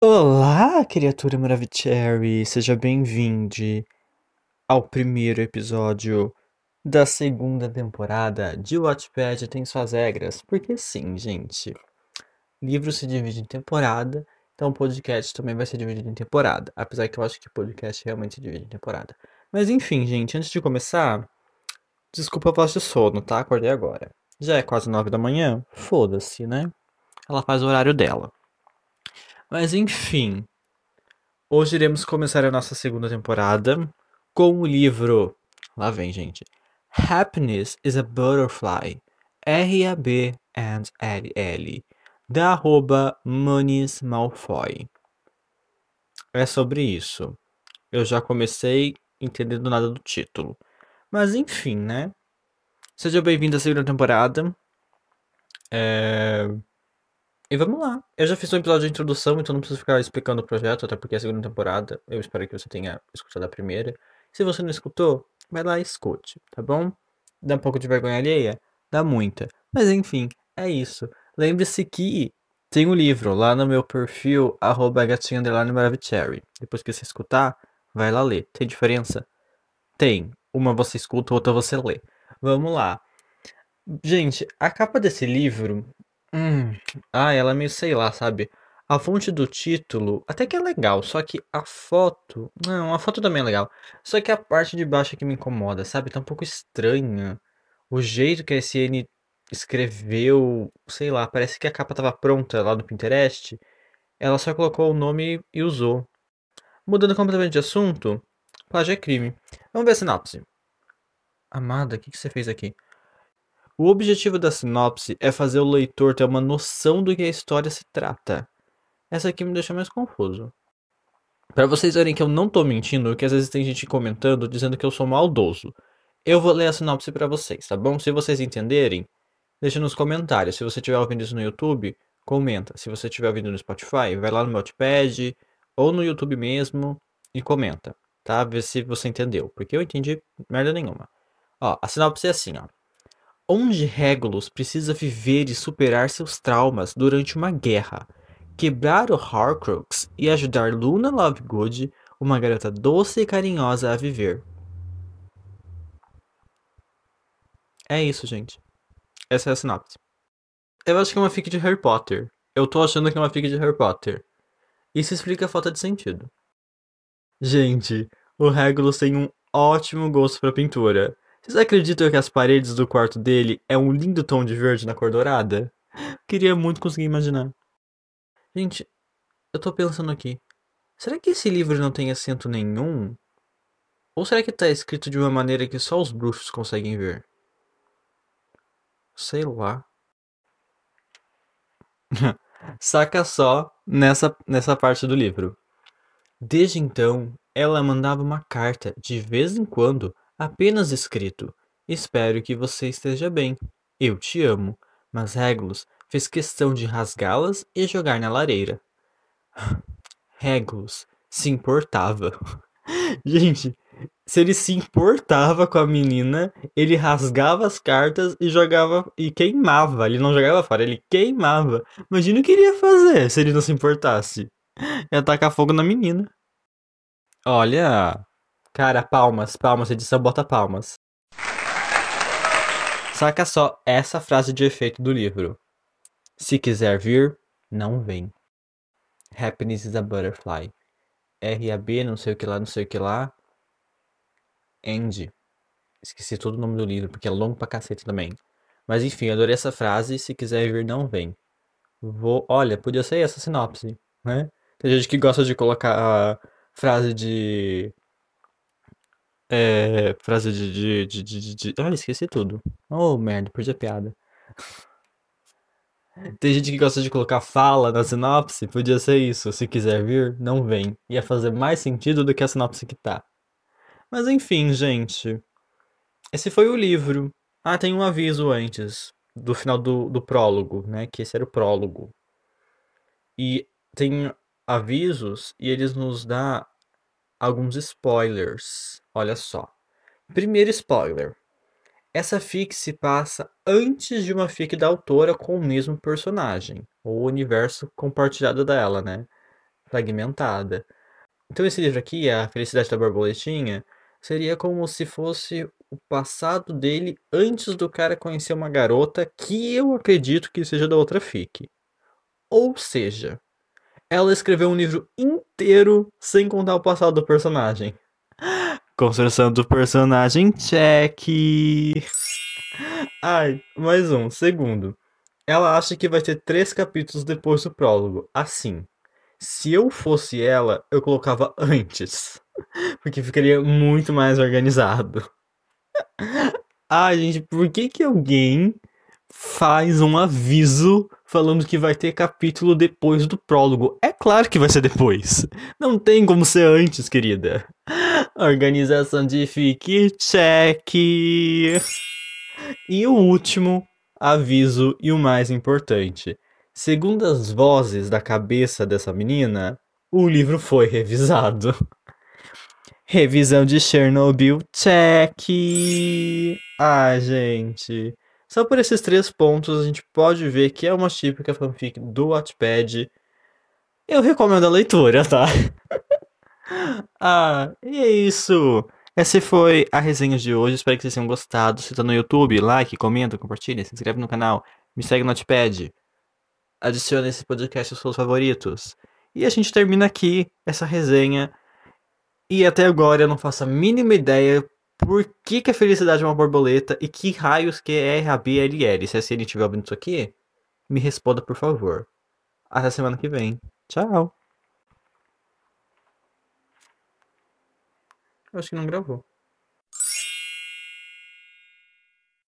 Olá, criatura Maravicherry! Seja bem-vindo ao primeiro episódio da segunda temporada de Watchpad Tem Suas Regras. Porque sim, gente, livro se divide em temporada, então podcast também vai ser dividido em temporada. Apesar que eu acho que podcast realmente se divide em temporada. Mas enfim, gente, antes de começar, desculpa a voz de sono, tá? Acordei agora. Já é quase nove da manhã? Foda-se, né? Ela faz o horário dela. Mas enfim, hoje iremos começar a nossa segunda temporada com o livro. Lá vem, gente. Happiness is a Butterfly. R-A-B and L-L. Da arroba Manis Malfoy. É sobre isso. Eu já comecei entendendo nada do título. Mas enfim, né? Seja bem-vindo à segunda temporada. É... E vamos lá. Eu já fiz um episódio de introdução, então não preciso ficar explicando o projeto, até porque é a segunda temporada. Eu espero que você tenha escutado a primeira. Se você não escutou, vai lá e escute, tá bom? Dá um pouco de vergonha alheia? Dá muita. Mas enfim, é isso. Lembre-se que tem um livro lá no meu perfil, arroba gatinho Depois que você escutar, vai lá ler. Tem diferença? Tem. Uma você escuta, outra você lê. Vamos lá. Gente, a capa desse livro Hum, ah, ela é meio, sei lá, sabe? A fonte do título até que é legal, só que a foto. Não, a foto também é legal. Só que a parte de baixo é que me incomoda, sabe? Tá um pouco estranha. O jeito que a SN escreveu, sei lá, parece que a capa tava pronta lá do Pinterest. Ela só colocou o nome e usou. Mudando completamente de assunto, plágio é crime. Vamos ver a sinopse. Amada, o que, que você fez aqui? O objetivo da sinopse é fazer o leitor ter uma noção do que a história se trata. Essa aqui me deixa mais confuso. Para vocês verem que eu não tô mentindo, que às vezes tem gente comentando dizendo que eu sou maldoso. Eu vou ler a sinopse para vocês, tá bom? Se vocês entenderem, deixa nos comentários. Se você estiver ouvindo isso no YouTube, comenta. Se você estiver ouvindo no Spotify, vai lá no meu Notepad ou no YouTube mesmo e comenta, tá? Vê se você entendeu, porque eu entendi merda nenhuma. Ó, a sinopse é assim, ó onde Regulus precisa viver e superar seus traumas durante uma guerra, quebrar o Horcrux e ajudar Luna Lovegood, uma garota doce e carinhosa, a viver. É isso, gente. Essa é a sinopse. Eu acho que é uma fic de Harry Potter. Eu tô achando que é uma fic de Harry Potter. Isso explica a falta de sentido. Gente, o Regulus tem um ótimo gosto para pintura. Vocês acreditam que as paredes do quarto dele é um lindo tom de verde na cor dourada? Queria muito conseguir imaginar. Gente, eu tô pensando aqui. Será que esse livro não tem acento nenhum? Ou será que tá escrito de uma maneira que só os bruxos conseguem ver? Sei lá. Saca só nessa, nessa parte do livro. Desde então, ela mandava uma carta de vez em quando Apenas escrito: Espero que você esteja bem. Eu te amo. Mas Regulus fez questão de rasgá-las e jogar na lareira. Regulus se importava. Gente, se ele se importava com a menina, ele rasgava as cartas e jogava e queimava. Ele não jogava fora, ele queimava. Imagina o que ele ia fazer se ele não se importasse. Ia tacar fogo na menina. Olha, Cara, palmas, palmas, edição bota palmas. Saca só essa frase de efeito do livro. Se quiser vir, não vem. Happiness is a butterfly. R-A-B, não sei o que lá, não sei o que lá. End. Esqueci todo o nome do livro, porque é longo pra cacete também. Mas enfim, adorei essa frase. Se quiser vir, não vem. Vou. Olha, podia ser essa sinopse, né? Tem gente que gosta de colocar a frase de é, frase de, de, de, de, Ah, esqueci tudo. Oh, merda, perdi a piada. Tem gente que gosta de colocar fala na sinopse, podia ser isso. Se quiser vir, não vem. Ia fazer mais sentido do que a sinopse que tá. Mas enfim, gente. Esse foi o livro. Ah, tem um aviso antes, do final do, do prólogo, né? Que esse era o prólogo. E tem avisos e eles nos dá alguns spoilers. Olha só. Primeiro spoiler. Essa fic se passa antes de uma fic da autora com o mesmo personagem, o universo compartilhado dela, né? fragmentada. Então esse livro aqui, A Felicidade da Borboletinha, seria como se fosse o passado dele antes do cara conhecer uma garota que eu acredito que seja da outra fic. Ou seja, ela escreveu um livro inteiro sem contar o passado do personagem. Construção do personagem, check. Ai, mais um, segundo. Ela acha que vai ter três capítulos depois do prólogo. Assim, se eu fosse ela, eu colocava antes. Porque ficaria muito mais organizado. Ai, gente, por que que alguém faz um aviso falando que vai ter capítulo depois do prólogo? É claro que vai ser depois. Não tem como ser antes, querida. Organização de fique check. E o último aviso e o mais importante. Segundo as vozes da cabeça dessa menina, o livro foi revisado. Revisão de Chernobyl, check! Ah, gente. Só por esses três pontos a gente pode ver que é uma típica fanfic do Wattpad. Eu recomendo a leitura, tá? ah, e é isso. Essa foi a resenha de hoje. Espero que vocês tenham gostado. Se tá no YouTube, like, comenta, compartilha, se inscreve no canal, me segue no Notepad. Adicione esse podcast aos seus favoritos. E a gente termina aqui essa resenha. E até agora eu não faço a mínima ideia por que, que a felicidade é uma borboleta e que raios que é RABLL. Se a Siri estiver ouvindo isso aqui, me responda por favor. Até semana que vem. Tchau. Acho que não gravou.